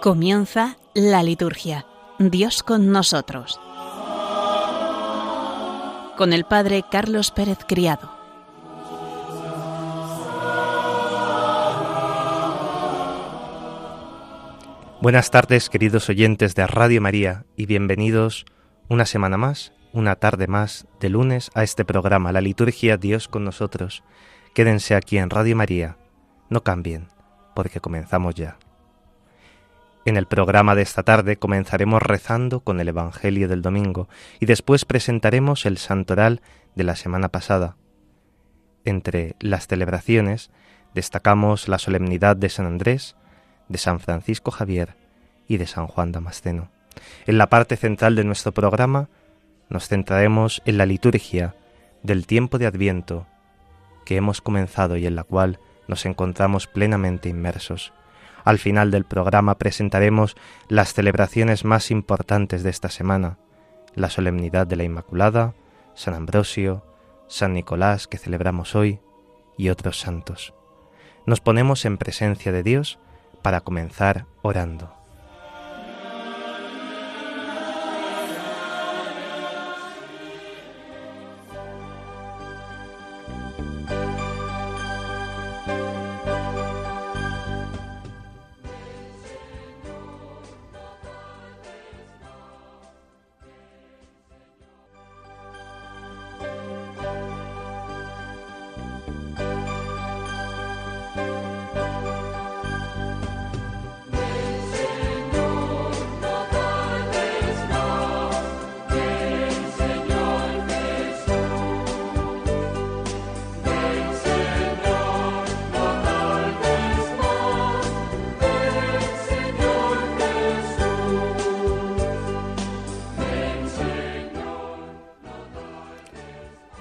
Comienza la liturgia. Dios con nosotros. Con el Padre Carlos Pérez Criado. Buenas tardes, queridos oyentes de Radio María, y bienvenidos una semana más, una tarde más, de lunes a este programa, la liturgia Dios con nosotros. Quédense aquí en Radio María, no cambien, porque comenzamos ya. En el programa de esta tarde comenzaremos rezando con el Evangelio del domingo y después presentaremos el santoral de la semana pasada. Entre las celebraciones destacamos la solemnidad de San Andrés, de San Francisco Javier y de San Juan Damasceno. En la parte central de nuestro programa nos centraremos en la liturgia del tiempo de Adviento que hemos comenzado y en la cual nos encontramos plenamente inmersos. Al final del programa presentaremos las celebraciones más importantes de esta semana, la solemnidad de la Inmaculada, San Ambrosio, San Nicolás que celebramos hoy y otros santos. Nos ponemos en presencia de Dios para comenzar orando.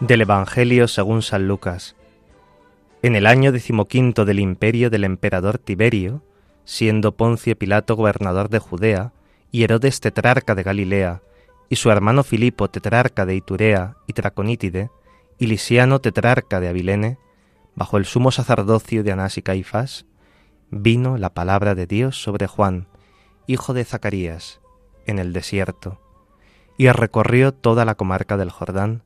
Del Evangelio según San Lucas. En el año decimoquinto del imperio del emperador Tiberio, siendo Poncio Pilato gobernador de Judea, y Herodes tetrarca de Galilea, y su hermano Filipo tetrarca de Iturea y Traconítide, y Lisiano tetrarca de Abilene, bajo el sumo sacerdocio de Anás y Caifás, vino la palabra de Dios sobre Juan, hijo de Zacarías, en el desierto, y recorrió toda la comarca del Jordán,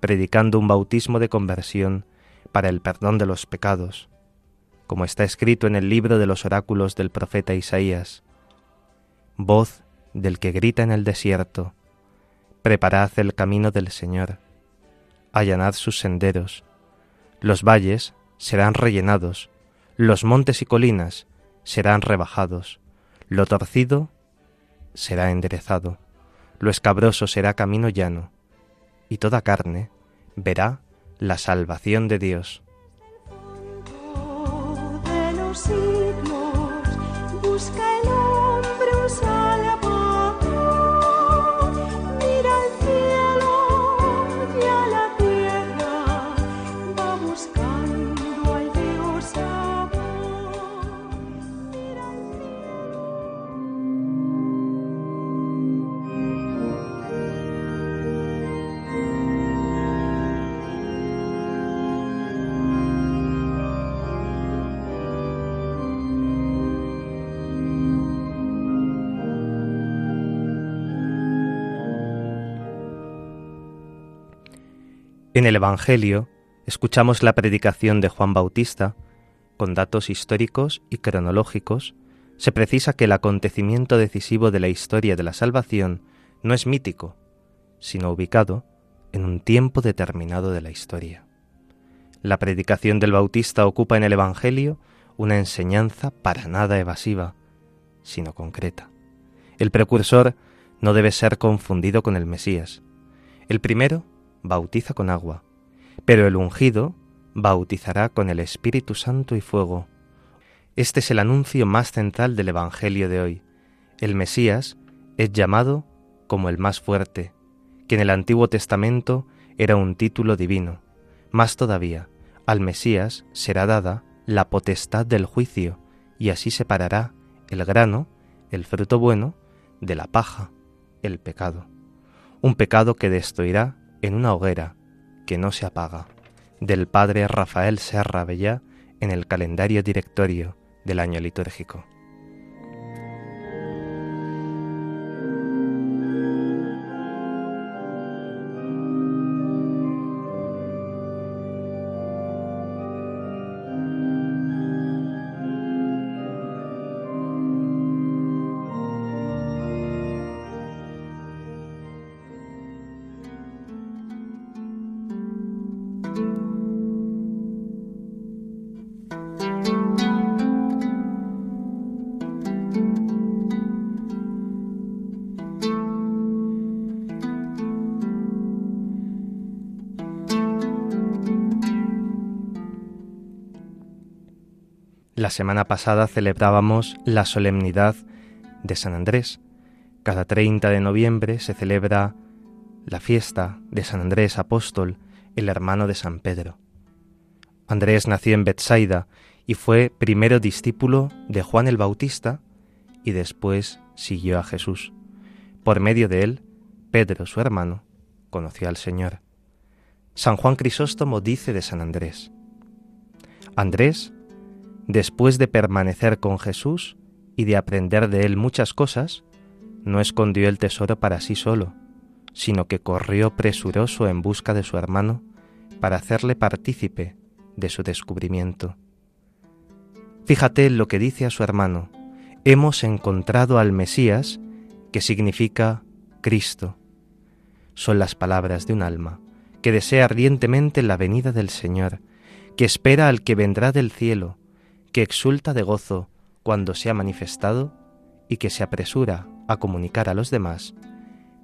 predicando un bautismo de conversión para el perdón de los pecados, como está escrito en el libro de los oráculos del profeta Isaías. Voz del que grita en el desierto, preparad el camino del Señor, allanad sus senderos, los valles serán rellenados, los montes y colinas serán rebajados, lo torcido será enderezado, lo escabroso será camino llano, y toda carne verá la salvación de Dios. En el Evangelio escuchamos la predicación de Juan Bautista, con datos históricos y cronológicos, se precisa que el acontecimiento decisivo de la historia de la salvación no es mítico, sino ubicado en un tiempo determinado de la historia. La predicación del Bautista ocupa en el Evangelio una enseñanza para nada evasiva, sino concreta. El precursor no debe ser confundido con el Mesías. El primero bautiza con agua, pero el ungido bautizará con el Espíritu Santo y fuego. Este es el anuncio más central del Evangelio de hoy. El Mesías es llamado como el más fuerte, que en el Antiguo Testamento era un título divino. Más todavía, al Mesías será dada la potestad del juicio, y así separará el grano, el fruto bueno, de la paja, el pecado. Un pecado que destruirá en una hoguera que no se apaga, del padre Rafael Serra Bellá en el calendario directorio del año litúrgico. La semana pasada celebrábamos la solemnidad de San Andrés. Cada 30 de noviembre se celebra la fiesta de San Andrés Apóstol, el hermano de San Pedro. Andrés nació en Bethsaida y fue primero discípulo de Juan el Bautista y después siguió a Jesús. Por medio de él, Pedro, su hermano, conoció al Señor. San Juan Crisóstomo dice de San Andrés, Andrés después de permanecer con Jesús y de aprender de él muchas cosas, no escondió el tesoro para sí solo, sino que corrió presuroso en busca de su hermano para hacerle partícipe de su descubrimiento. Fíjate lo que dice a su hermano, hemos encontrado al Mesías, que significa Cristo. Son las palabras de un alma que desea ardientemente la venida del Señor, que espera al que vendrá del cielo, que exulta de gozo cuando se ha manifestado y que se apresura a comunicar a los demás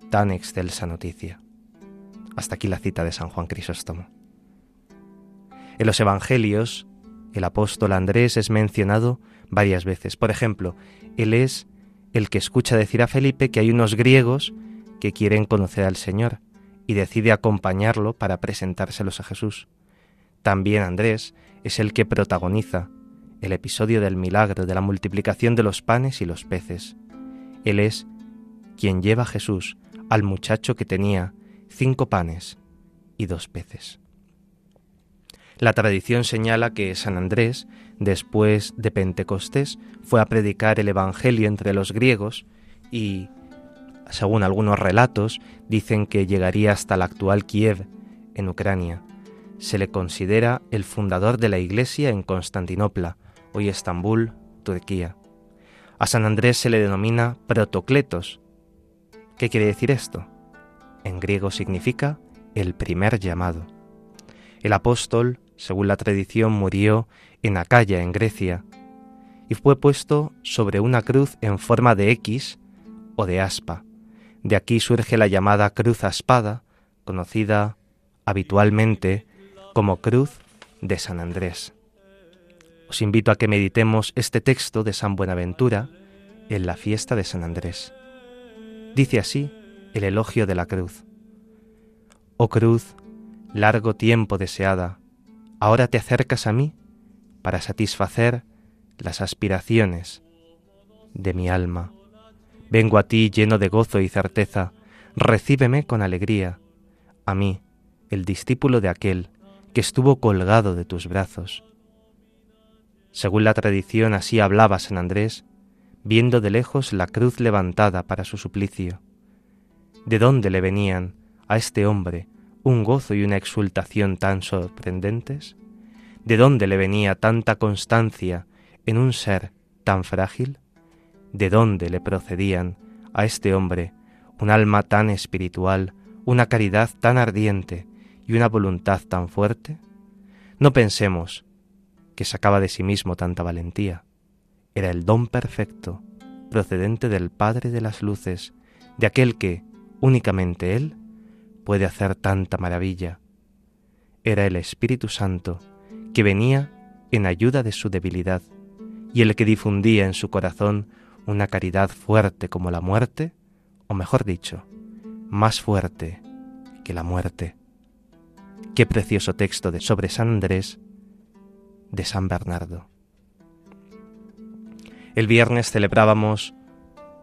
tan excelsa noticia. Hasta aquí la cita de San Juan Crisóstomo. En los Evangelios, el apóstol Andrés es mencionado varias veces. Por ejemplo, él es el que escucha decir a Felipe que hay unos griegos que quieren conocer al Señor y decide acompañarlo para presentárselos a Jesús. También Andrés es el que protagoniza el episodio del milagro de la multiplicación de los panes y los peces. Él es quien lleva a Jesús al muchacho que tenía cinco panes y dos peces. La tradición señala que San Andrés, después de Pentecostés, fue a predicar el Evangelio entre los griegos y, según algunos relatos, dicen que llegaría hasta la actual Kiev, en Ucrania. Se le considera el fundador de la Iglesia en Constantinopla, hoy Estambul, Turquía. A San Andrés se le denomina Protocletos. ¿Qué quiere decir esto? En griego significa el primer llamado. El apóstol, según la tradición, murió en Acaya, en Grecia, y fue puesto sobre una cruz en forma de X o de aspa. De aquí surge la llamada cruz aspada, conocida habitualmente como cruz de San Andrés os invito a que meditemos este texto de San Buenaventura en la fiesta de San Andrés. Dice así el elogio de la cruz. Oh cruz, largo tiempo deseada, ahora te acercas a mí para satisfacer las aspiraciones de mi alma. Vengo a ti lleno de gozo y certeza, recíbeme con alegría, a mí, el discípulo de aquel que estuvo colgado de tus brazos según la tradición así hablaba San Andrés, viendo de lejos la cruz levantada para su suplicio. ¿De dónde le venían a este hombre un gozo y una exultación tan sorprendentes? ¿De dónde le venía tanta constancia en un ser tan frágil? ¿De dónde le procedían a este hombre un alma tan espiritual, una caridad tan ardiente y una voluntad tan fuerte? No pensemos que sacaba de sí mismo tanta valentía. Era el don perfecto, procedente del Padre de las Luces, de aquel que, únicamente Él, puede hacer tanta maravilla. Era el Espíritu Santo, que venía en ayuda de su debilidad, y el que difundía en su corazón una caridad fuerte como la muerte, o mejor dicho, más fuerte que la muerte. Qué precioso texto de sobre San Andrés de San Bernardo. El viernes celebrábamos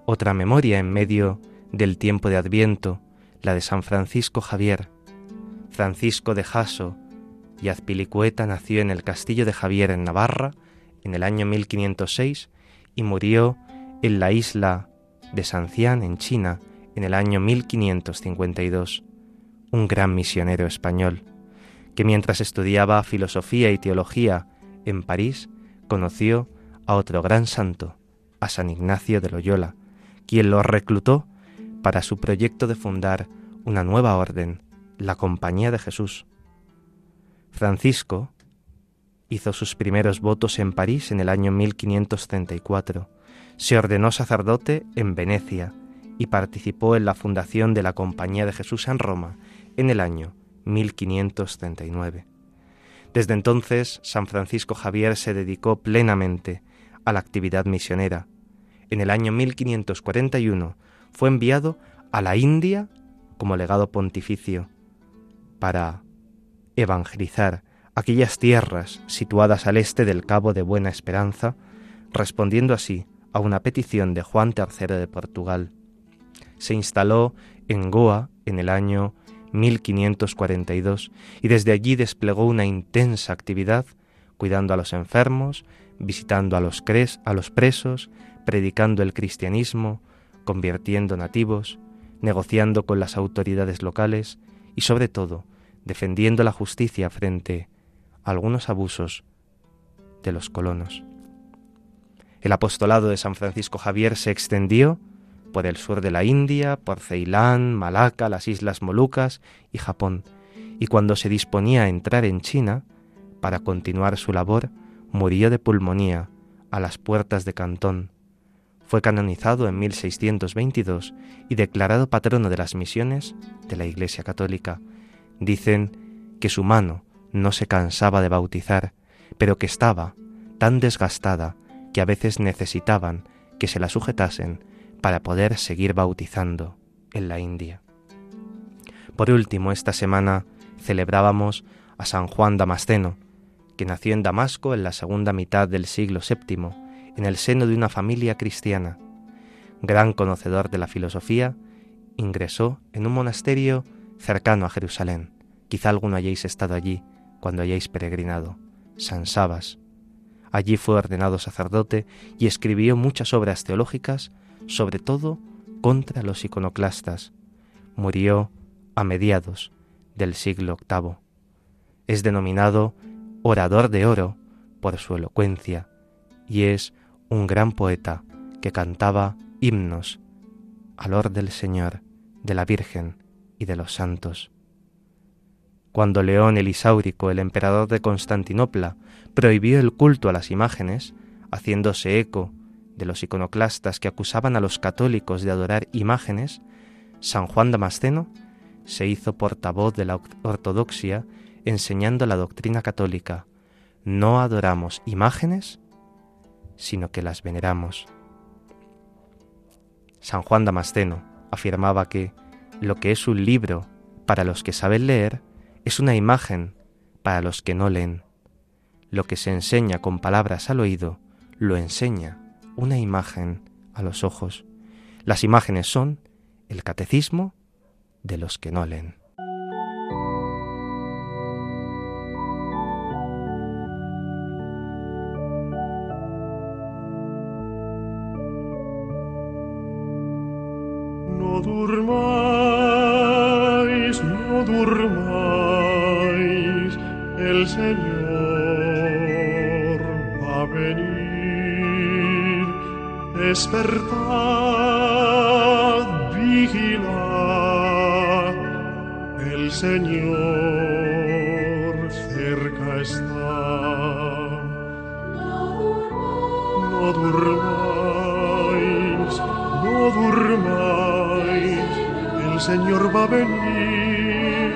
otra memoria en medio del tiempo de Adviento, la de San Francisco Javier. Francisco de Jaso y Azpilicueta nació en el castillo de Javier en Navarra en el año 1506 y murió en la isla de Sancián en China en el año 1552. Un gran misionero español que mientras estudiaba filosofía y teología en París, conoció a otro gran santo, a San Ignacio de Loyola, quien lo reclutó para su proyecto de fundar una nueva orden, la Compañía de Jesús. Francisco hizo sus primeros votos en París en el año 1534, se ordenó sacerdote en Venecia y participó en la fundación de la Compañía de Jesús en Roma en el año 1539. Desde entonces, San Francisco Javier se dedicó plenamente a la actividad misionera. En el año 1541 fue enviado a la India como legado pontificio para evangelizar aquellas tierras situadas al este del Cabo de Buena Esperanza, respondiendo así a una petición de Juan III de Portugal. Se instaló en Goa en el año 1542 y desde allí desplegó una intensa actividad cuidando a los enfermos, visitando a los, cres, a los presos, predicando el cristianismo, convirtiendo nativos, negociando con las autoridades locales y sobre todo defendiendo la justicia frente a algunos abusos de los colonos. El apostolado de San Francisco Javier se extendió por el sur de la India, por Ceilán, Malaca, las Islas Molucas y Japón, y cuando se disponía a entrar en China, para continuar su labor, murió de pulmonía a las puertas de Cantón. Fue canonizado en 1622 y declarado patrono de las misiones de la Iglesia Católica. Dicen que su mano no se cansaba de bautizar, pero que estaba tan desgastada que a veces necesitaban que se la sujetasen para poder seguir bautizando en la India. Por último, esta semana celebrábamos a San Juan Damasceno, que nació en Damasco en la segunda mitad del siglo VII, en el seno de una familia cristiana. Gran conocedor de la filosofía, ingresó en un monasterio cercano a Jerusalén. Quizá alguno hayáis estado allí cuando hayáis peregrinado, San Sabas. Allí fue ordenado sacerdote y escribió muchas obras teológicas sobre todo contra los iconoclastas. Murió a mediados del siglo VIII. Es denominado orador de oro por su elocuencia y es un gran poeta que cantaba himnos al or del Señor, de la Virgen y de los santos. Cuando León el Isáurico, el emperador de Constantinopla, prohibió el culto a las imágenes, haciéndose eco de los iconoclastas que acusaban a los católicos de adorar imágenes, San Juan Damasceno se hizo portavoz de la ortodoxia enseñando la doctrina católica. No adoramos imágenes, sino que las veneramos. San Juan Damasceno afirmaba que lo que es un libro para los que saben leer es una imagen para los que no leen. Lo que se enseña con palabras al oído, lo enseña una imagen a los ojos. Las imágenes son el catecismo de los que no leen. No durmáis, no durmáis, el Señor va a venir despertad, vigilad, el Señor cerca está. No durmáis, no durmáis, el Señor va a venir,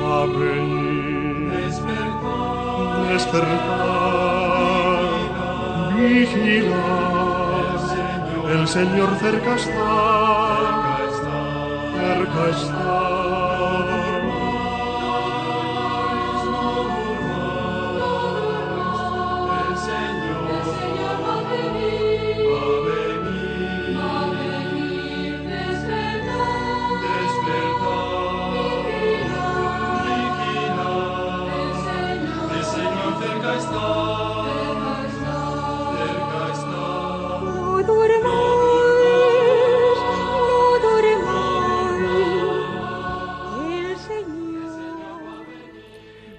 va a venir, despertad, vigilad el Señor cerca está, cerca está.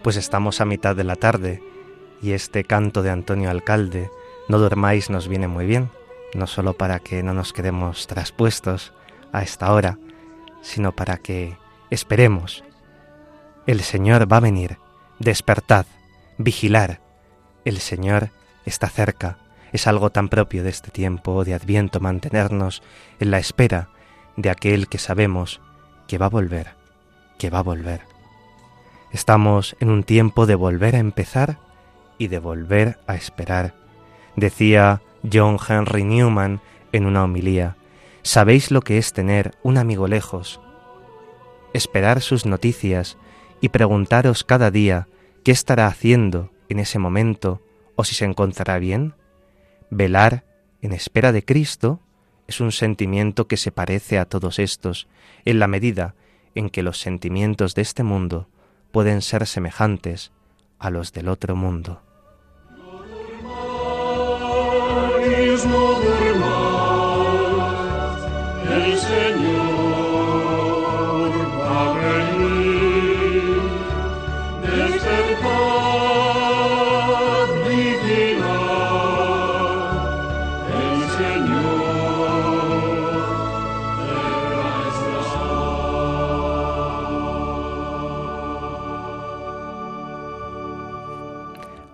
Pues estamos a mitad de la tarde y este canto de Antonio Alcalde, No dormáis, nos viene muy bien, no solo para que no nos quedemos traspuestos a esta hora, sino para que esperemos. El Señor va a venir, despertad, vigilar. El Señor está cerca. Es algo tan propio de este tiempo de Adviento mantenernos en la espera de aquel que sabemos que va a volver, que va a volver. Estamos en un tiempo de volver a empezar y de volver a esperar. Decía John Henry Newman en una homilía, ¿sabéis lo que es tener un amigo lejos? Esperar sus noticias y preguntaros cada día qué estará haciendo en ese momento o si se encontrará bien. Velar en espera de Cristo es un sentimiento que se parece a todos estos, en la medida en que los sentimientos de este mundo pueden ser semejantes a los del otro mundo.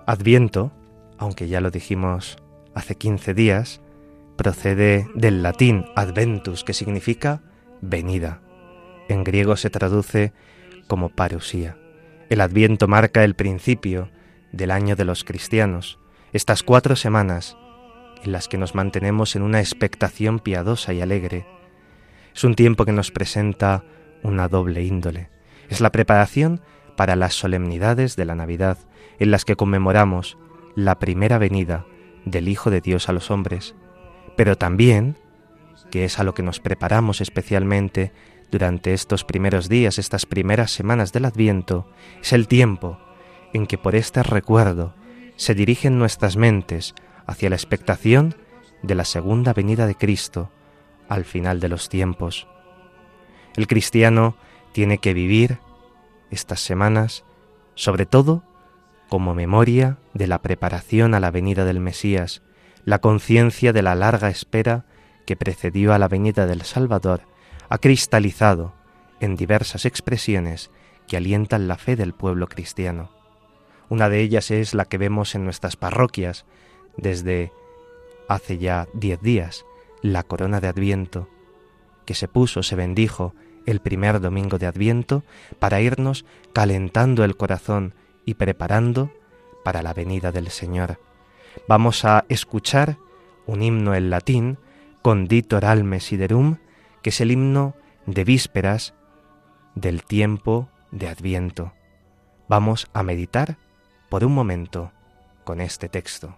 Adviento, aunque ya lo dijimos hace 15 días, procede del latín adventus, que significa venida. En griego se traduce como parusía. El adviento marca el principio del año de los cristianos, estas cuatro semanas en las que nos mantenemos en una expectación piadosa y alegre. Es un tiempo que nos presenta una doble índole. Es la preparación para las solemnidades de la Navidad, en las que conmemoramos la primera venida del Hijo de Dios a los hombres, pero también, que es a lo que nos preparamos especialmente durante estos primeros días, estas primeras semanas del Adviento, es el tiempo en que por este recuerdo se dirigen nuestras mentes hacia la expectación de la segunda venida de Cristo al final de los tiempos. El cristiano tiene que vivir estas semanas sobre todo como memoria de la preparación a la venida del Mesías, la conciencia de la larga espera que precedió a la venida del Salvador, ha cristalizado en diversas expresiones que alientan la fe del pueblo cristiano. Una de ellas es la que vemos en nuestras parroquias desde hace ya diez días, la corona de Adviento, que se puso, se bendijo el primer domingo de Adviento para irnos calentando el corazón y preparando para la venida del Señor. Vamos a escuchar un himno en latín, Conditor alme siderum, que es el himno de vísperas del tiempo de Adviento. Vamos a meditar por un momento con este texto.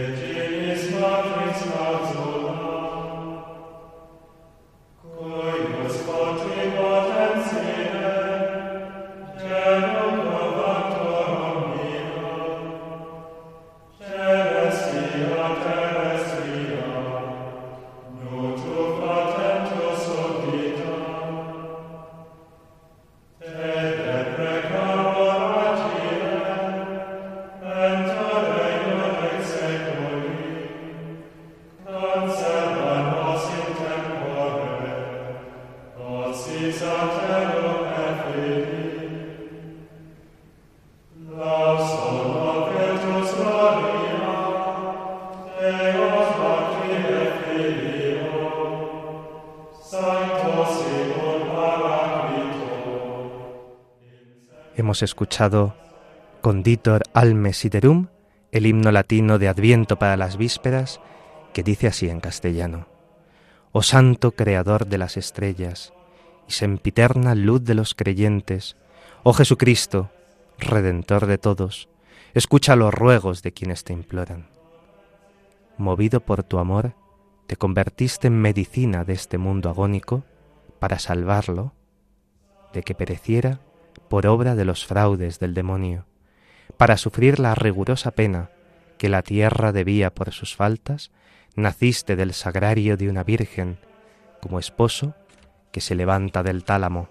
Virgin. Hemos escuchado Conditor alme siderum, el himno latino de Adviento para las vísperas, que dice así en castellano: Oh Santo Creador de las estrellas y sempiterna luz de los creyentes, oh Jesucristo, Redentor de todos, escucha los ruegos de quienes te imploran. Movido por tu amor, te convertiste en medicina de este mundo agónico para salvarlo de que pereciera por obra de los fraudes del demonio, para sufrir la rigurosa pena que la tierra debía por sus faltas, naciste del sagrario de una virgen, como esposo que se levanta del tálamo.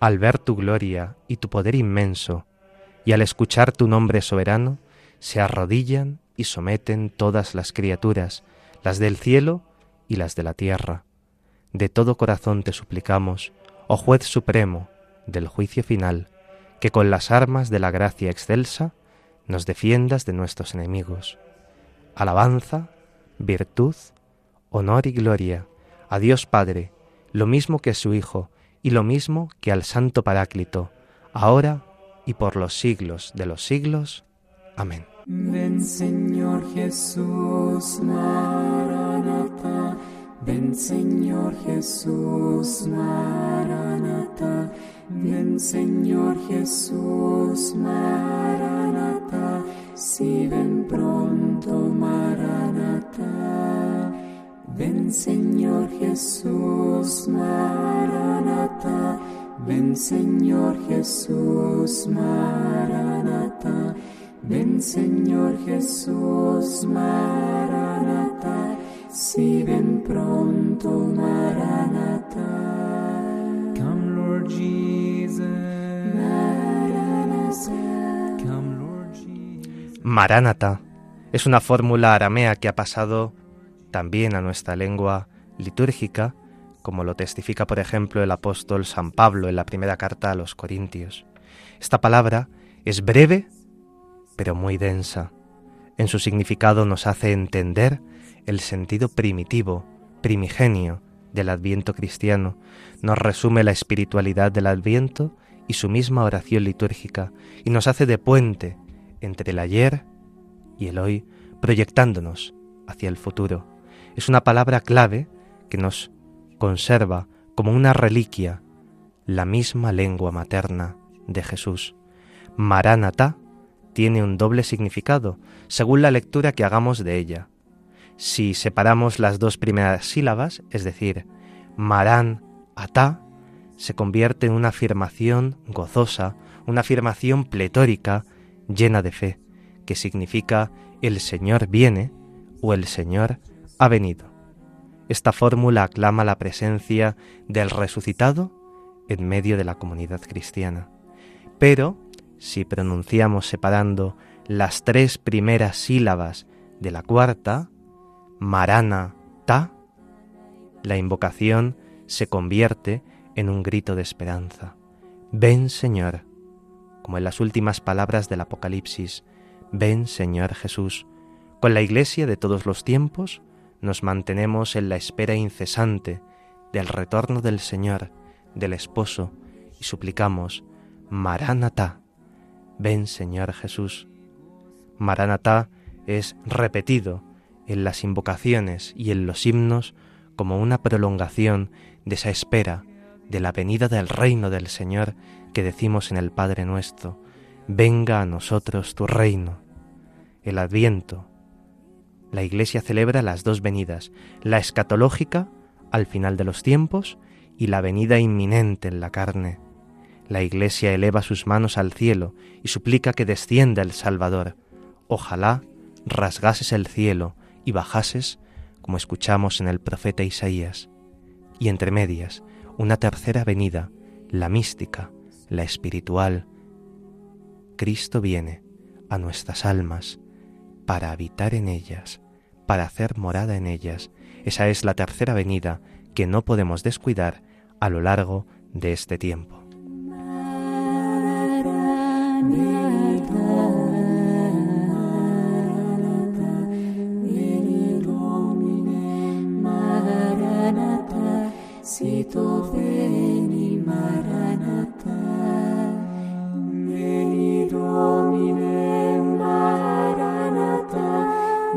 Al ver tu gloria y tu poder inmenso, y al escuchar tu nombre soberano, se arrodillan y someten todas las criaturas, las del cielo y las de la tierra. De todo corazón te suplicamos, oh juez supremo del juicio final, que con las armas de la gracia excelsa nos defiendas de nuestros enemigos. Alabanza, virtud, honor y gloria a Dios Padre, lo mismo que a su Hijo, y lo mismo que al Santo Paráclito, ahora y por los siglos de los siglos. Amén. Ven Señor Jesús, Maranata. Ven Señor Jesús, Maranata. Si ven pronto, Maranata. Ven Señor Jesús, Maranata. Ven Señor Jesús, Maranata. Ven Señor Jesús, Maranata. Si ven pronto, Maranata. Come Lord Jesus. Maranatha. Come Lord Jesus. Maránata es una fórmula aramea que ha pasado también a nuestra lengua litúrgica, como lo testifica por ejemplo el apóstol San Pablo en la primera carta a los Corintios. Esta palabra es breve, pero muy densa. En su significado nos hace entender el sentido primitivo, primigenio del adviento cristiano, nos resume la espiritualidad del adviento y su misma oración litúrgica, y nos hace de puente entre el ayer y el hoy, proyectándonos hacia el futuro. Es una palabra clave que nos conserva como una reliquia la misma lengua materna de Jesús. Maránata tiene un doble significado, según la lectura que hagamos de ella. Si separamos las dos primeras sílabas, es decir, marán, atá, se convierte en una afirmación gozosa, una afirmación pletórica, llena de fe, que significa el Señor viene o el Señor ha venido. Esta fórmula aclama la presencia del resucitado en medio de la comunidad cristiana. Pero, si pronunciamos separando las tres primeras sílabas de la cuarta, marana, ta, la invocación se convierte en un grito de esperanza. Ven Señor, como en las últimas palabras del Apocalipsis, ven Señor Jesús. Con la Iglesia de todos los tiempos nos mantenemos en la espera incesante del retorno del Señor, del Esposo, y suplicamos, Maránata, ven Señor Jesús. Maránata es repetido en las invocaciones y en los himnos como una prolongación de esa espera de la venida del reino del Señor que decimos en el Padre nuestro, venga a nosotros tu reino. El adviento. La Iglesia celebra las dos venidas, la escatológica al final de los tiempos y la venida inminente en la carne. La Iglesia eleva sus manos al cielo y suplica que descienda el Salvador. Ojalá rasgases el cielo y bajases, como escuchamos en el profeta Isaías. Y entre medias, una tercera venida, la mística, la espiritual. Cristo viene a nuestras almas para habitar en ellas, para hacer morada en ellas. Esa es la tercera venida que no podemos descuidar a lo largo de este tiempo. Sito veni Maranatha, veni Domine Maranatha,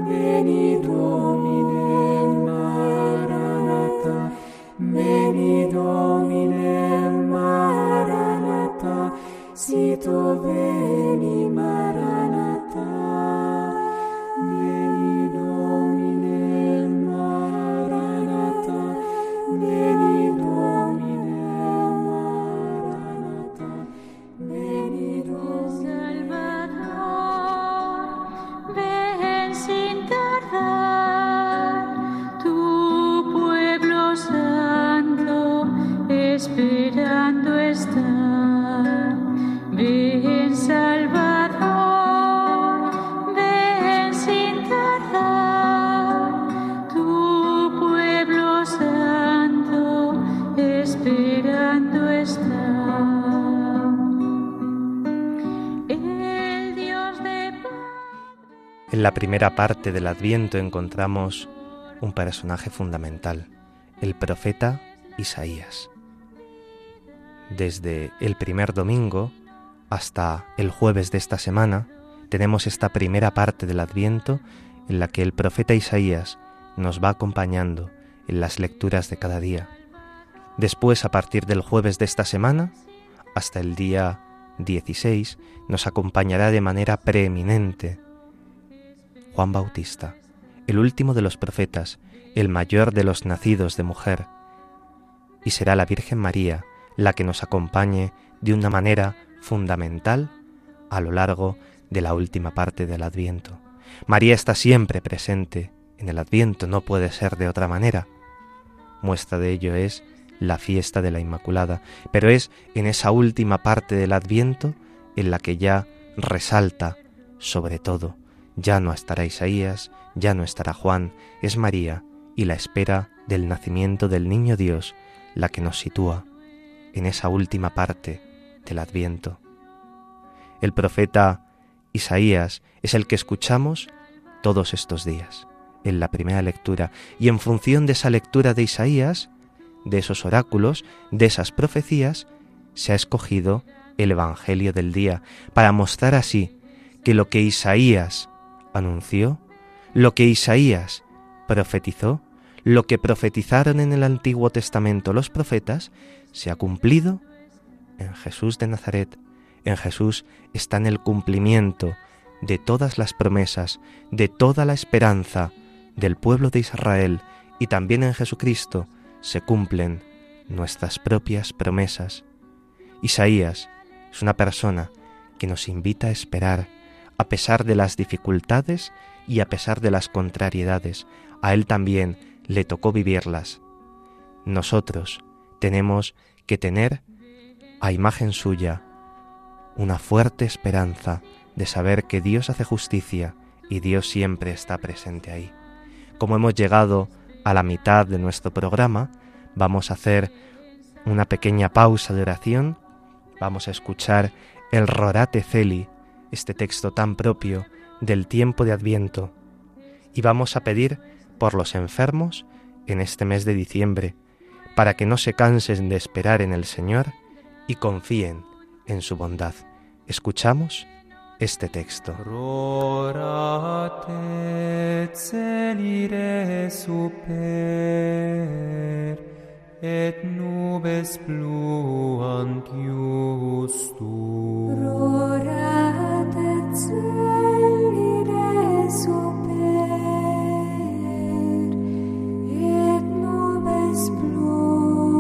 veni Domine Maranatha, veni Domine Maranatha, sito veni Maranatha. La primera parte del Adviento encontramos un personaje fundamental, el profeta Isaías. Desde el primer domingo hasta el jueves de esta semana tenemos esta primera parte del Adviento en la que el profeta Isaías nos va acompañando en las lecturas de cada día. Después, a partir del jueves de esta semana, hasta el día 16, nos acompañará de manera preeminente Juan Bautista, el último de los profetas, el mayor de los nacidos de mujer, y será la Virgen María la que nos acompañe de una manera fundamental a lo largo de la última parte del Adviento. María está siempre presente en el Adviento, no puede ser de otra manera. Muestra de ello es la fiesta de la Inmaculada, pero es en esa última parte del Adviento en la que ya resalta sobre todo. Ya no estará Isaías, ya no estará Juan, es María y la espera del nacimiento del niño Dios la que nos sitúa en esa última parte del Adviento. El profeta Isaías es el que escuchamos todos estos días en la primera lectura y en función de esa lectura de Isaías, de esos oráculos, de esas profecías, se ha escogido el Evangelio del día para mostrar así que lo que Isaías anunció, lo que Isaías profetizó, lo que profetizaron en el Antiguo Testamento los profetas, se ha cumplido en Jesús de Nazaret. En Jesús está en el cumplimiento de todas las promesas, de toda la esperanza del pueblo de Israel y también en Jesucristo se cumplen nuestras propias promesas. Isaías es una persona que nos invita a esperar a pesar de las dificultades y a pesar de las contrariedades. A él también le tocó vivirlas. Nosotros tenemos que tener a imagen suya una fuerte esperanza de saber que Dios hace justicia y Dios siempre está presente ahí. Como hemos llegado a la mitad de nuestro programa, vamos a hacer una pequeña pausa de oración, vamos a escuchar el Rorate Celi, este texto tan propio del tiempo de Adviento, y vamos a pedir por los enfermos en este mes de diciembre, para que no se cansen de esperar en el Señor y confíen en su bondad. Escuchamos este texto. et nubes pluant justum. Rorat et celide super, et nubes pluant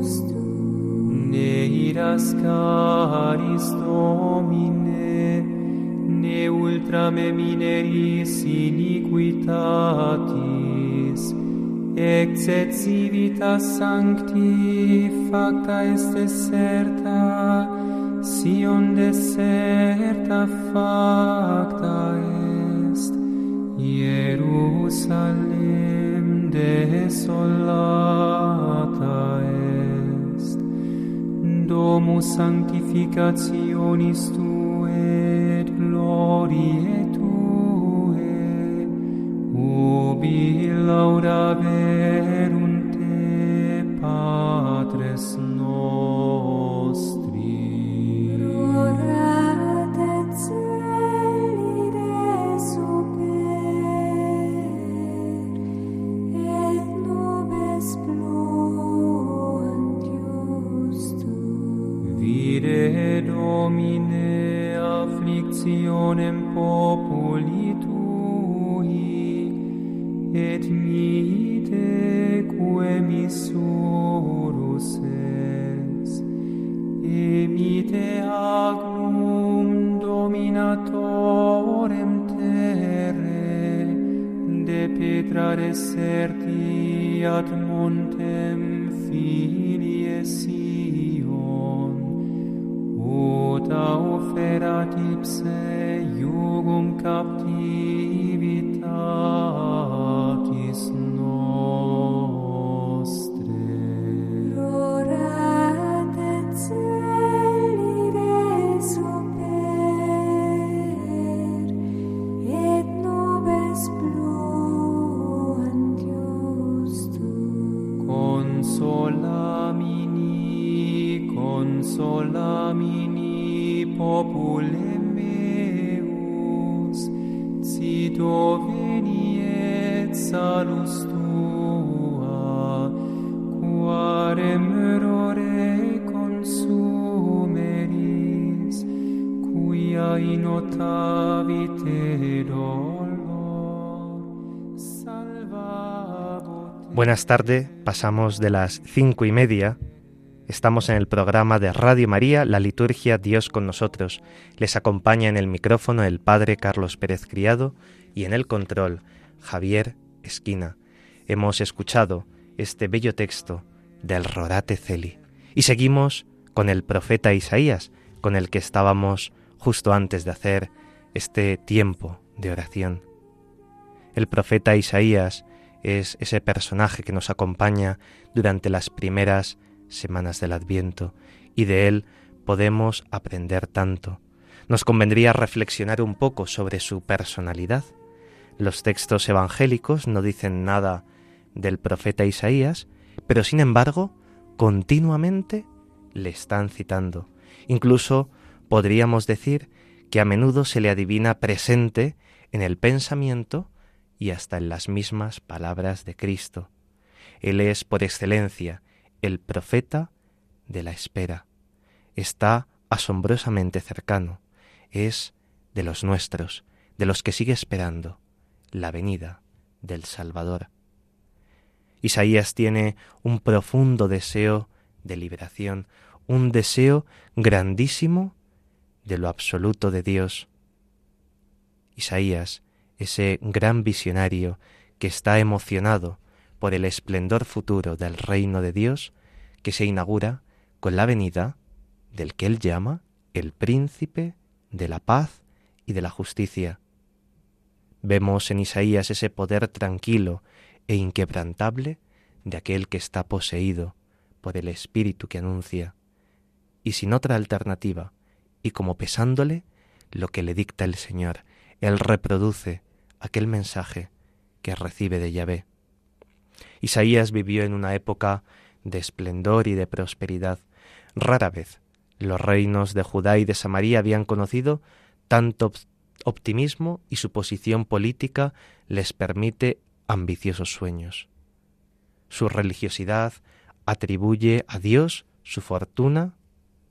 justum. Ne iras caris Domine, ne ultra me mineris iniquitatis, excessivitas sancti facta est deserta sion deserta facta est. Jerusalem desolata est. Domus sanctificationis tu et gloria ubi laudaverum te, Patres nostri. picked Buenas tardes, pasamos de las cinco y media. Estamos en el programa de Radio María, la liturgia Dios con nosotros. Les acompaña en el micrófono el Padre Carlos Pérez Criado y en el control Javier Esquina. Hemos escuchado este bello texto del Rorate Celi y seguimos con el profeta Isaías, con el que estábamos justo antes de hacer este tiempo de oración. El profeta Isaías es ese personaje que nos acompaña durante las primeras semanas del Adviento y de él podemos aprender tanto. Nos convendría reflexionar un poco sobre su personalidad. Los textos evangélicos no dicen nada del profeta Isaías, pero sin embargo continuamente le están citando. Incluso podríamos decir que a menudo se le adivina presente en el pensamiento y hasta en las mismas palabras de Cristo. Él es por excelencia el profeta de la espera. Está asombrosamente cercano. Es de los nuestros, de los que sigue esperando la venida del Salvador. Isaías tiene un profundo deseo de liberación, un deseo grandísimo de lo absoluto de Dios. Isaías, ese gran visionario que está emocionado por el esplendor futuro del reino de Dios que se inaugura con la venida del que él llama el príncipe de la paz y de la justicia. Vemos en Isaías ese poder tranquilo e inquebrantable de aquel que está poseído por el espíritu que anuncia, y sin otra alternativa, y como pesándole lo que le dicta el Señor, él reproduce aquel mensaje que recibe de Yahvé. Isaías vivió en una época de esplendor y de prosperidad. Rara vez los reinos de Judá y de Samaria habían conocido tanto optimismo y su posición política les permite ambiciosos sueños. Su religiosidad atribuye a Dios su fortuna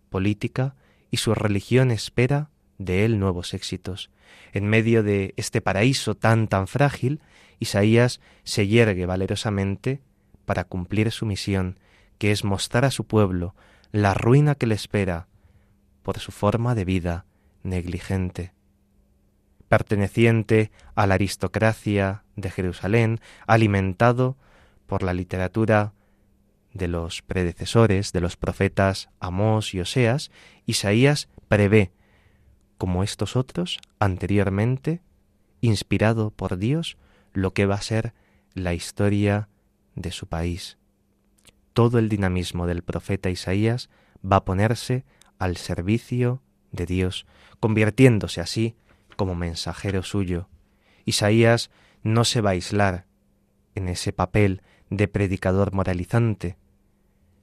política y su religión espera de él nuevos éxitos. En medio de este paraíso tan tan frágil, Isaías se yergue valerosamente para cumplir su misión, que es mostrar a su pueblo la ruina que le espera por su forma de vida negligente. Perteneciente a la aristocracia de Jerusalén, alimentado por la literatura de los predecesores, de los profetas Amós y Oseas, Isaías prevé, como estos otros anteriormente, inspirado por Dios, lo que va a ser la historia de su país. Todo el dinamismo del profeta Isaías va a ponerse al servicio de Dios, convirtiéndose así como mensajero suyo. Isaías no se va a aislar en ese papel de predicador moralizante,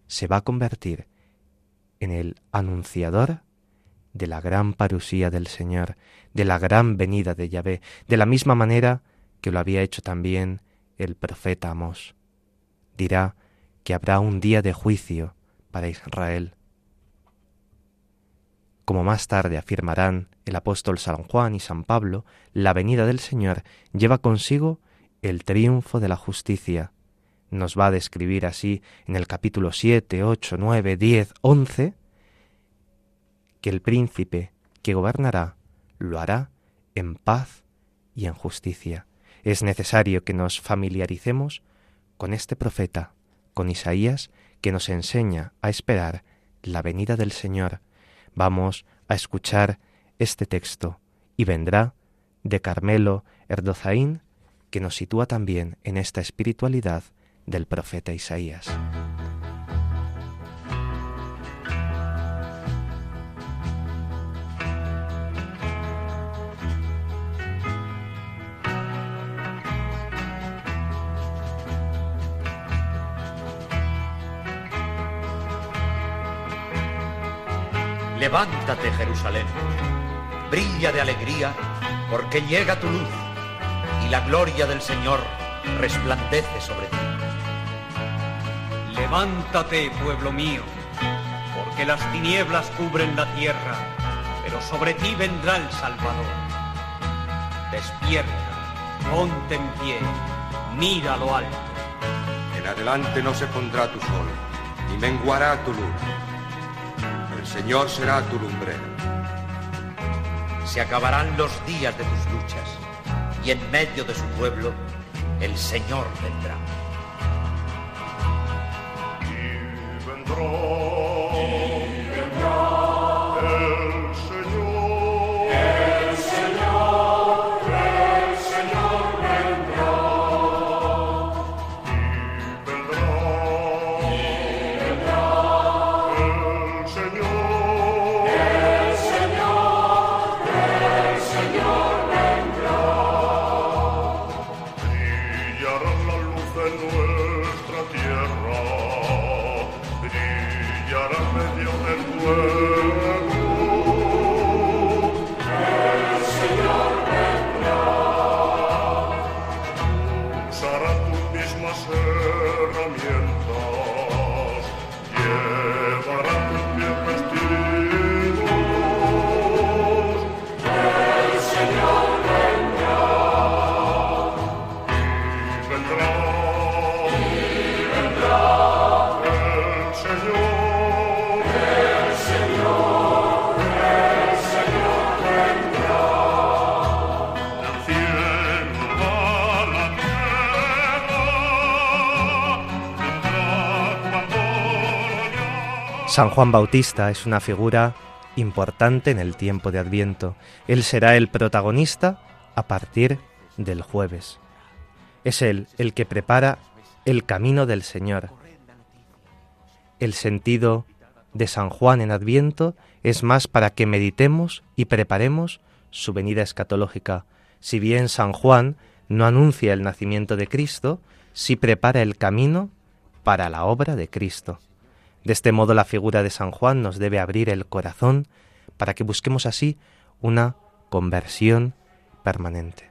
se va a convertir en el anunciador de la gran parusía del Señor, de la gran venida de Yahvé, de la misma manera que lo había hecho también el profeta Amós. Dirá que habrá un día de juicio para Israel. Como más tarde afirmarán el apóstol San Juan y San Pablo, la venida del Señor lleva consigo el triunfo de la justicia. Nos va a describir así en el capítulo 7, 8, 9, 10, 11, que el príncipe que gobernará lo hará en paz y en justicia es necesario que nos familiaricemos con este profeta, con Isaías, que nos enseña a esperar la venida del Señor. Vamos a escuchar este texto y vendrá de Carmelo Erdozaín, que nos sitúa también en esta espiritualidad del profeta Isaías. Levántate, Jerusalén, brilla de alegría, porque llega tu luz y la gloria del Señor resplandece sobre ti. Levántate, pueblo mío, porque las tinieblas cubren la tierra, pero sobre ti vendrá el Salvador. Despierta, ponte en pie, mira lo alto. En adelante no se pondrá tu sol, ni menguará tu luz. El Señor será tu lumbrera. Se acabarán los días de tus luchas, y en medio de su pueblo el Señor vendrá. Y San Juan Bautista es una figura importante en el tiempo de Adviento. Él será el protagonista a partir del jueves. Es él el que prepara el camino del Señor. El sentido de San Juan en Adviento es más para que meditemos y preparemos su venida escatológica. Si bien San Juan no anuncia el nacimiento de Cristo, sí prepara el camino para la obra de Cristo. De este modo la figura de San Juan nos debe abrir el corazón para que busquemos así una conversión permanente.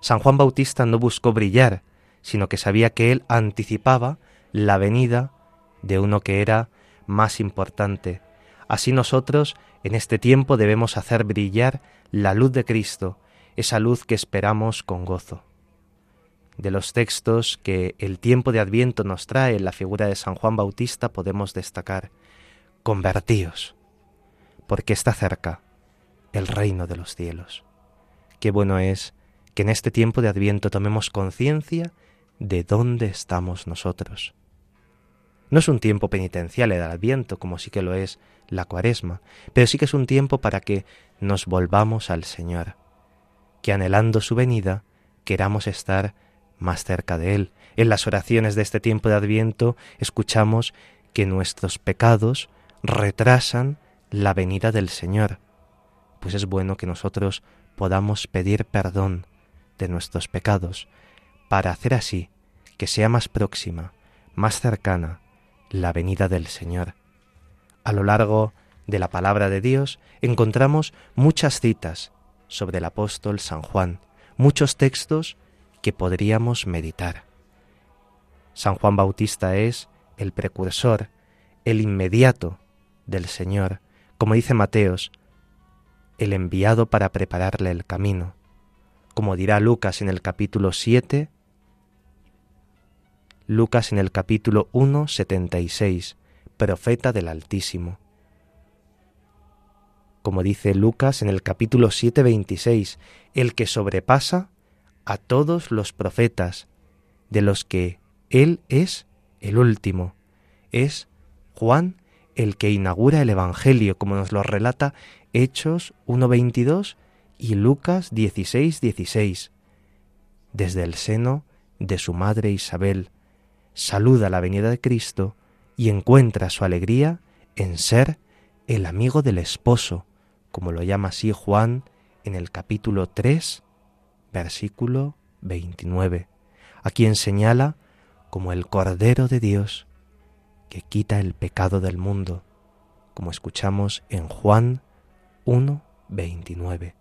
San Juan Bautista no buscó brillar, sino que sabía que él anticipaba la venida de uno que era más importante. Así nosotros en este tiempo debemos hacer brillar la luz de Cristo, esa luz que esperamos con gozo. De los textos que el tiempo de Adviento nos trae en la figura de San Juan Bautista podemos destacar, convertíos, porque está cerca el reino de los cielos. Qué bueno es que en este tiempo de Adviento tomemos conciencia de dónde estamos nosotros. No es un tiempo penitencial el Adviento, como sí que lo es la Cuaresma, pero sí que es un tiempo para que nos volvamos al Señor, que anhelando su venida queramos estar más cerca de Él. En las oraciones de este tiempo de Adviento escuchamos que nuestros pecados retrasan la venida del Señor. Pues es bueno que nosotros podamos pedir perdón de nuestros pecados para hacer así que sea más próxima, más cercana la venida del Señor. A lo largo de la palabra de Dios encontramos muchas citas sobre el apóstol San Juan, muchos textos que podríamos meditar. San Juan Bautista es el precursor, el inmediato del Señor, como dice Mateos, el enviado para prepararle el camino, como dirá Lucas en el capítulo 7, Lucas en el capítulo 1, 76, profeta del Altísimo. Como dice Lucas en el capítulo 7, 26, el que sobrepasa a todos los profetas, de los que Él es el último. Es Juan el que inaugura el Evangelio, como nos lo relata Hechos 1.22 y Lucas 16.16. Desde el seno de su madre Isabel, saluda la venida de Cristo y encuentra su alegría en ser el amigo del esposo, como lo llama así Juan en el capítulo 3, versículo 29, a quien señala como el Cordero de Dios que quita el pecado del mundo, como escuchamos en Juan 1, 29,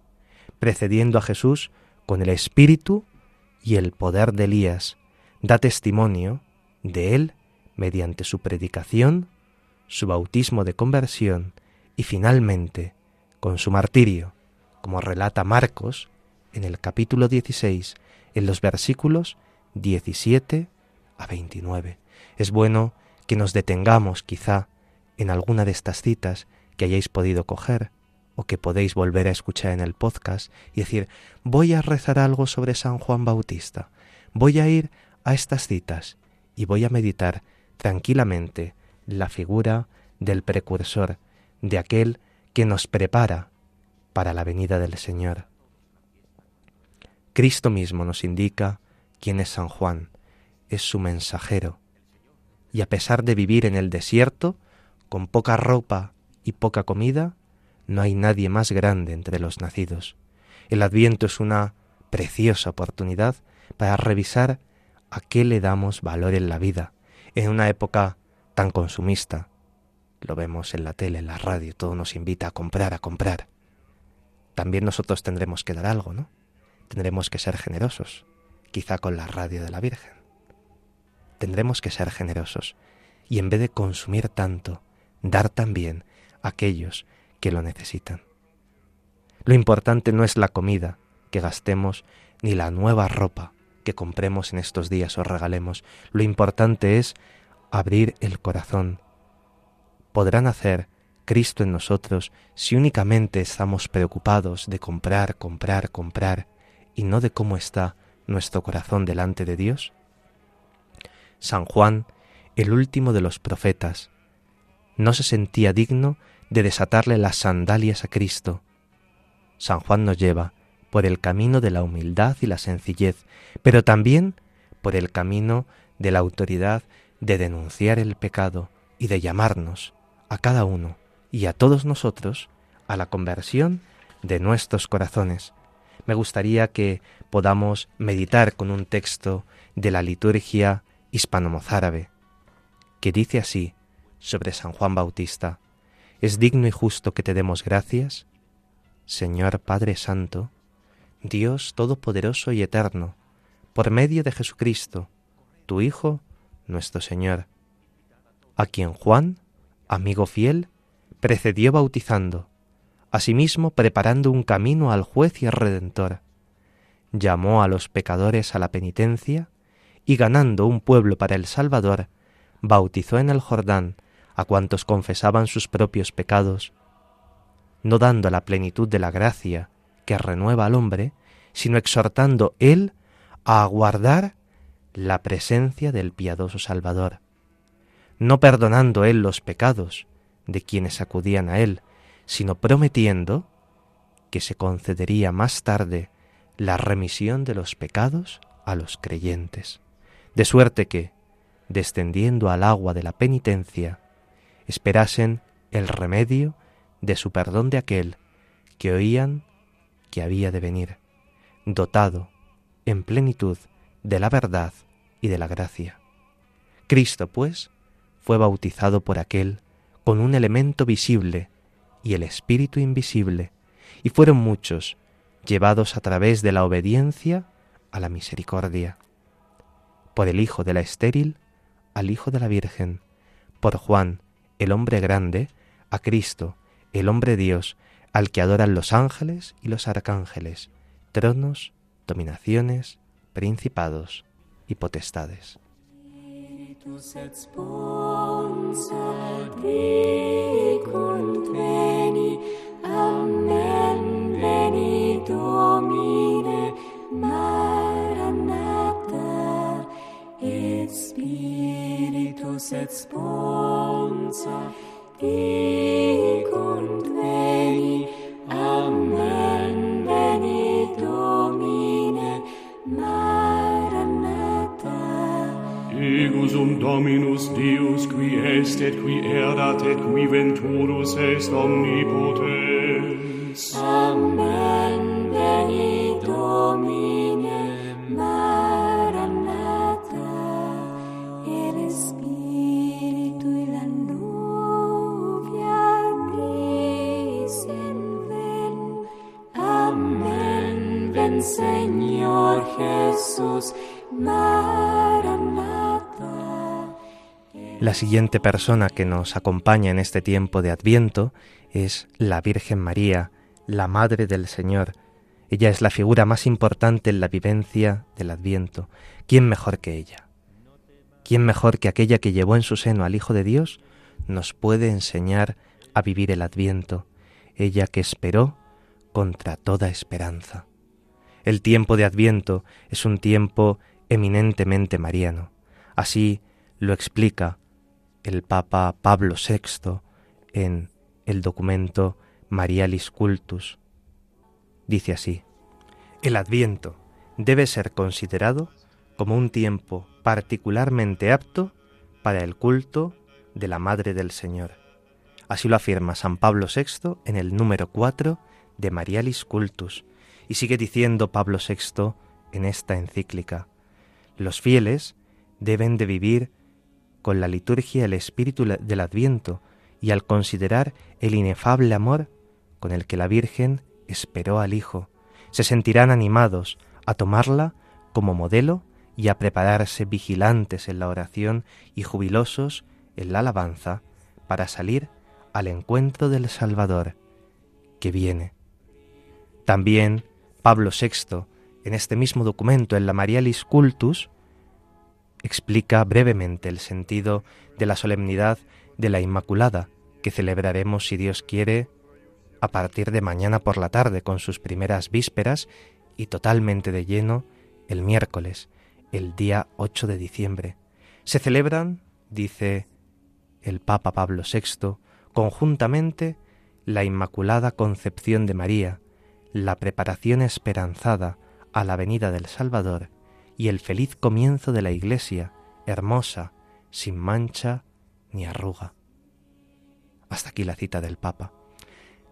precediendo a Jesús con el espíritu y el poder de Elías, da testimonio de él mediante su predicación, su bautismo de conversión y finalmente con su martirio, como relata Marcos en el capítulo 16, en los versículos 17 a 29. Es bueno que nos detengamos quizá en alguna de estas citas que hayáis podido coger o que podéis volver a escuchar en el podcast y decir, voy a rezar algo sobre San Juan Bautista, voy a ir a estas citas y voy a meditar tranquilamente la figura del precursor, de aquel que nos prepara para la venida del Señor. Cristo mismo nos indica quién es San Juan, es su mensajero, y a pesar de vivir en el desierto, con poca ropa y poca comida, no hay nadie más grande entre los nacidos. El adviento es una preciosa oportunidad para revisar a qué le damos valor en la vida, en una época tan consumista. Lo vemos en la tele, en la radio, todo nos invita a comprar, a comprar. También nosotros tendremos que dar algo, ¿no? Tendremos que ser generosos, quizá con la radio de la Virgen. Tendremos que ser generosos y en vez de consumir tanto, dar también a aquellos que lo necesitan. Lo importante no es la comida que gastemos ni la nueva ropa que compremos en estos días o regalemos. Lo importante es abrir el corazón. Podrán hacer Cristo en nosotros si únicamente estamos preocupados de comprar, comprar, comprar y no de cómo está nuestro corazón delante de Dios? San Juan, el último de los profetas, no se sentía digno de desatarle las sandalias a Cristo. San Juan nos lleva por el camino de la humildad y la sencillez, pero también por el camino de la autoridad de denunciar el pecado y de llamarnos a cada uno y a todos nosotros a la conversión de nuestros corazones. Me gustaría que podamos meditar con un texto de la liturgia hispano-mozárabe, que dice así sobre San Juan Bautista, es digno y justo que te demos gracias, Señor Padre Santo, Dios Todopoderoso y Eterno, por medio de Jesucristo, tu Hijo, nuestro Señor, a quien Juan, amigo fiel, precedió bautizando, asimismo preparando un camino al juez y al redentor. Llamó a los pecadores a la penitencia y ganando un pueblo para el Salvador, bautizó en el Jordán a cuantos confesaban sus propios pecados, no dando la plenitud de la gracia que renueva al hombre, sino exhortando él a aguardar la presencia del piadoso Salvador, no perdonando él los pecados de quienes acudían a él, sino prometiendo que se concedería más tarde la remisión de los pecados a los creyentes, de suerte que, descendiendo al agua de la penitencia, esperasen el remedio de su perdón de aquel que oían que había de venir, dotado en plenitud de la verdad y de la gracia. Cristo, pues, fue bautizado por aquel con un elemento visible y el espíritu invisible, y fueron muchos llevados a través de la obediencia a la misericordia. Por el Hijo de la estéril al Hijo de la Virgen, por Juan, el hombre grande, a Cristo, el hombre Dios, al que adoran los ángeles y los arcángeles, tronos, dominaciones, principados y potestades. Du setzt bonsa dicunt veni, amen veni Domine, maranata, et spiritus et bonsa dicunt amen. Deusum Dominus Deus, qui est et qui erat et qui venturus est omnipotens. Amen, veni Domine, Maranatha, et Spiritu y la nubia dicen ven. Amen, ven Señor jesus La siguiente persona que nos acompaña en este tiempo de Adviento es la Virgen María, la Madre del Señor. Ella es la figura más importante en la vivencia del Adviento. ¿Quién mejor que ella? ¿Quién mejor que aquella que llevó en su seno al Hijo de Dios nos puede enseñar a vivir el Adviento? Ella que esperó contra toda esperanza. El tiempo de Adviento es un tiempo eminentemente mariano. Así lo explica el Papa Pablo VI en el documento Marialis Cultus. Dice así, el Adviento debe ser considerado como un tiempo particularmente apto para el culto de la Madre del Señor. Así lo afirma San Pablo VI en el número 4 de Marialis Cultus, y sigue diciendo Pablo VI en esta encíclica, los fieles deben de vivir con la liturgia el espíritu del Adviento y al considerar el inefable amor con el que la Virgen esperó al Hijo, se sentirán animados a tomarla como modelo y a prepararse vigilantes en la oración y jubilosos en la alabanza para salir al encuentro del Salvador que viene. También Pablo VI, en este mismo documento, en la Marialis Cultus, explica brevemente el sentido de la solemnidad de la Inmaculada, que celebraremos, si Dios quiere, a partir de mañana por la tarde con sus primeras vísperas y totalmente de lleno el miércoles, el día 8 de diciembre. Se celebran, dice el Papa Pablo VI, conjuntamente la Inmaculada Concepción de María, la preparación esperanzada a la venida del Salvador y el feliz comienzo de la Iglesia, hermosa, sin mancha ni arruga. Hasta aquí la cita del Papa.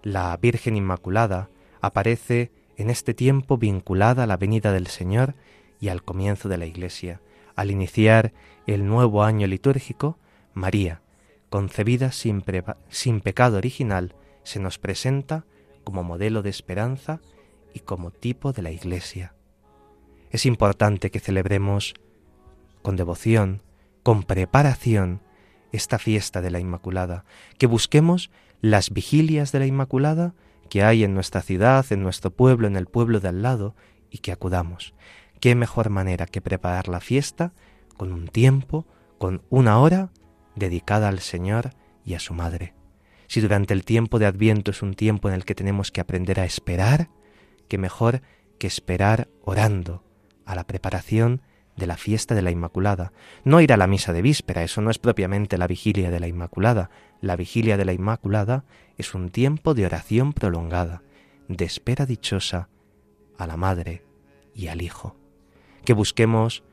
La Virgen Inmaculada aparece en este tiempo vinculada a la venida del Señor y al comienzo de la Iglesia. Al iniciar el nuevo año litúrgico, María, concebida sin, sin pecado original, se nos presenta como modelo de esperanza y como tipo de la Iglesia. Es importante que celebremos con devoción, con preparación, esta fiesta de la Inmaculada, que busquemos las vigilias de la Inmaculada que hay en nuestra ciudad, en nuestro pueblo, en el pueblo de al lado, y que acudamos. ¿Qué mejor manera que preparar la fiesta con un tiempo, con una hora dedicada al Señor y a su Madre? Si durante el tiempo de Adviento es un tiempo en el que tenemos que aprender a esperar, qué mejor que esperar orando a la preparación de la fiesta de la Inmaculada. No ir a la misa de víspera, eso no es propiamente la vigilia de la Inmaculada. La vigilia de la Inmaculada es un tiempo de oración prolongada, de espera dichosa a la Madre y al Hijo. Que busquemos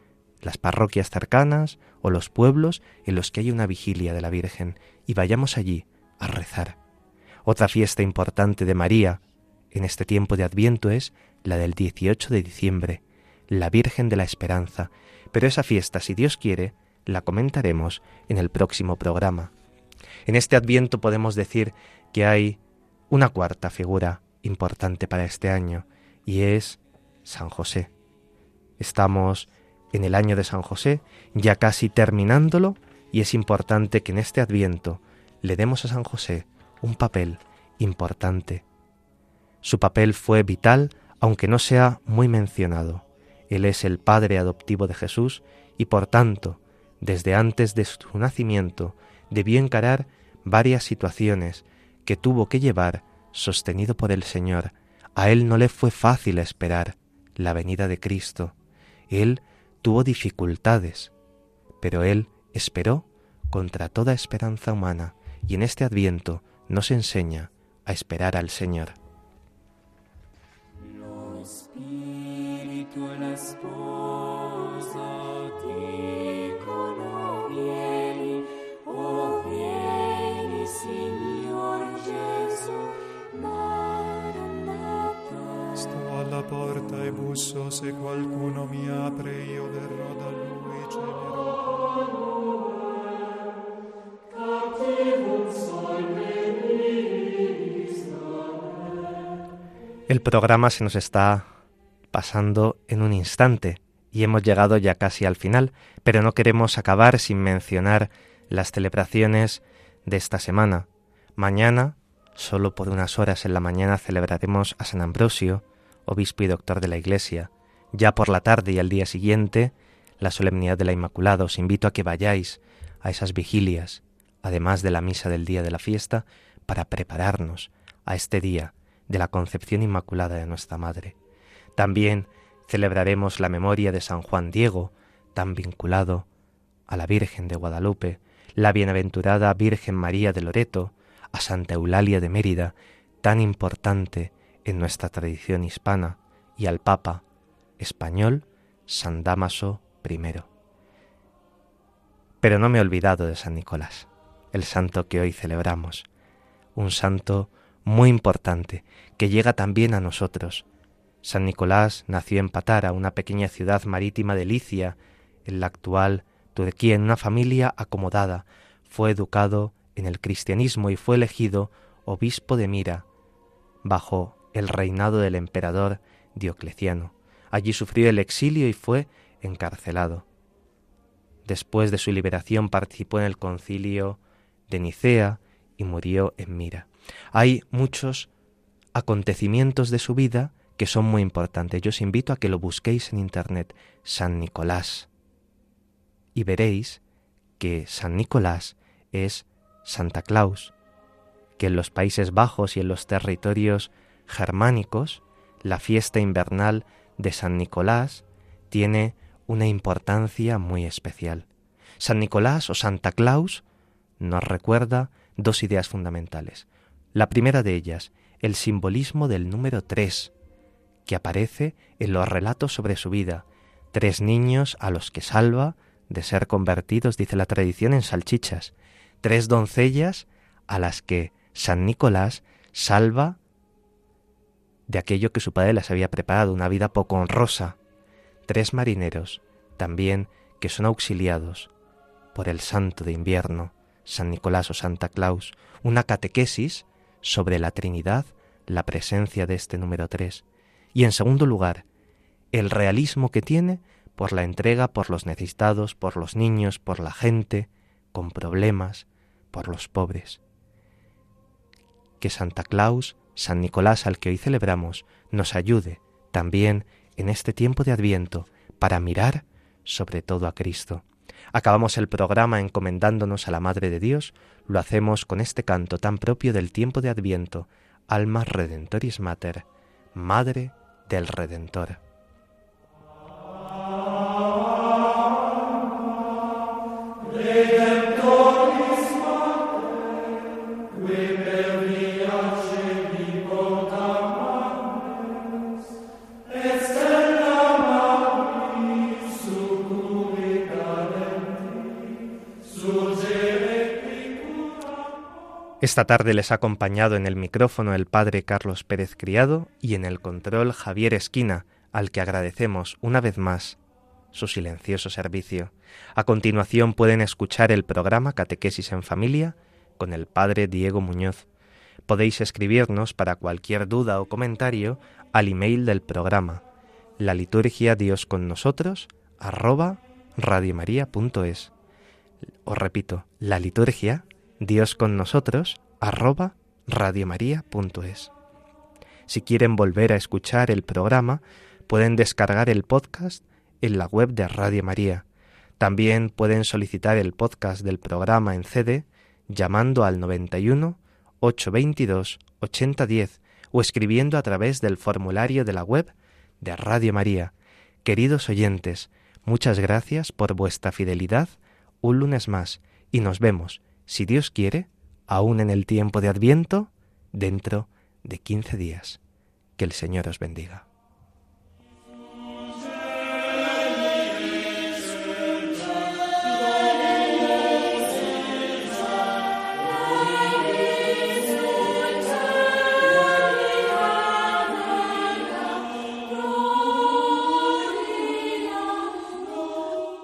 las parroquias cercanas o los pueblos en los que hay una vigilia de la Virgen y vayamos allí a rezar. Otra fiesta importante de María en este tiempo de Adviento es la del 18 de diciembre, la Virgen de la Esperanza, pero esa fiesta, si Dios quiere, la comentaremos en el próximo programa. En este adviento podemos decir que hay una cuarta figura importante para este año, y es San José. Estamos en el año de San José, ya casi terminándolo, y es importante que en este adviento le demos a San José un papel importante. Su papel fue vital, aunque no sea muy mencionado. Él es el Padre adoptivo de Jesús y por tanto, desde antes de su nacimiento, debió encarar varias situaciones que tuvo que llevar sostenido por el Señor. A él no le fue fácil esperar la venida de Cristo. Él tuvo dificultades, pero él esperó contra toda esperanza humana y en este adviento nos enseña a esperar al Señor. Se qualcuno mi apre io verrò da lui e cenerò. El programa se nos está pasando en un instante y hemos llegado ya casi al final, pero no queremos acabar sin mencionar las celebraciones de esta semana. Mañana, solo por unas horas en la mañana, celebraremos a San Ambrosio, obispo y doctor de la Iglesia. Ya por la tarde y al día siguiente, la solemnidad de la Inmaculada. Os invito a que vayáis a esas vigilias, además de la misa del día de la fiesta, para prepararnos a este día de la concepción inmaculada de nuestra Madre. También celebraremos la memoria de San Juan Diego, tan vinculado a la Virgen de Guadalupe, la bienaventurada Virgen María de Loreto, a Santa Eulalia de Mérida, tan importante en nuestra tradición hispana, y al Papa español San Dámaso I. Pero no me he olvidado de San Nicolás, el santo que hoy celebramos, un santo muy importante que llega también a nosotros. San Nicolás nació en Patara, una pequeña ciudad marítima de Licia, en la actual Turquía, en una familia acomodada. Fue educado en el cristianismo y fue elegido obispo de Mira, bajo el reinado del emperador Diocleciano. Allí sufrió el exilio y fue encarcelado. Después de su liberación participó en el concilio de Nicea y murió en Mira. Hay muchos acontecimientos de su vida que son muy importantes. Yo os invito a que lo busquéis en Internet, San Nicolás, y veréis que San Nicolás es Santa Claus, que en los Países Bajos y en los territorios germánicos la fiesta invernal de San Nicolás tiene una importancia muy especial. San Nicolás o Santa Claus nos recuerda dos ideas fundamentales. La primera de ellas, el simbolismo del número tres, que aparece en los relatos sobre su vida. Tres niños a los que salva de ser convertidos, dice la tradición, en salchichas. Tres doncellas a las que San Nicolás salva de aquello que su padre les había preparado, una vida poco honrosa. Tres marineros, también, que son auxiliados por el santo de invierno, San Nicolás o Santa Claus, una catequesis sobre la Trinidad, la presencia de este número tres. Y en segundo lugar, el realismo que tiene por la entrega por los necesitados, por los niños, por la gente con problemas, por los pobres. Que Santa Claus San Nicolás al que hoy celebramos nos ayude también en este tiempo de Adviento para mirar sobre todo a Cristo. Acabamos el programa encomendándonos a la Madre de Dios, lo hacemos con este canto tan propio del tiempo de Adviento, Alma Redentoris Mater, Madre del Redentor. Esta tarde les ha acompañado en el micrófono el padre Carlos Pérez Criado y en el control Javier Esquina, al que agradecemos una vez más su silencioso servicio. A continuación pueden escuchar el programa Catequesis en Familia con el padre Diego Muñoz. Podéis escribirnos para cualquier duda o comentario al email del programa la liturgia Dios con nosotros arroba radiomaria.es. Os repito, la liturgia Dios con nosotros, arroba radiomaria.es. Si quieren volver a escuchar el programa, pueden descargar el podcast en la web de Radio María. También pueden solicitar el podcast del programa en CD llamando al 91 822 8010 o escribiendo a través del formulario de la web de Radio María. Queridos oyentes, muchas gracias por vuestra fidelidad un lunes más y nos vemos si Dios quiere, aún en el tiempo de Adviento, dentro de quince días. Que el Señor os bendiga.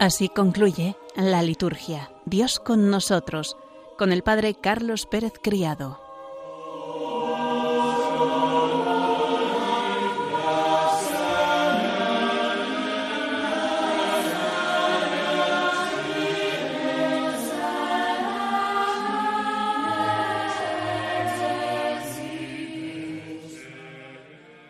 Así concluye la liturgia. Dios con nosotros con el padre Carlos Pérez Criado.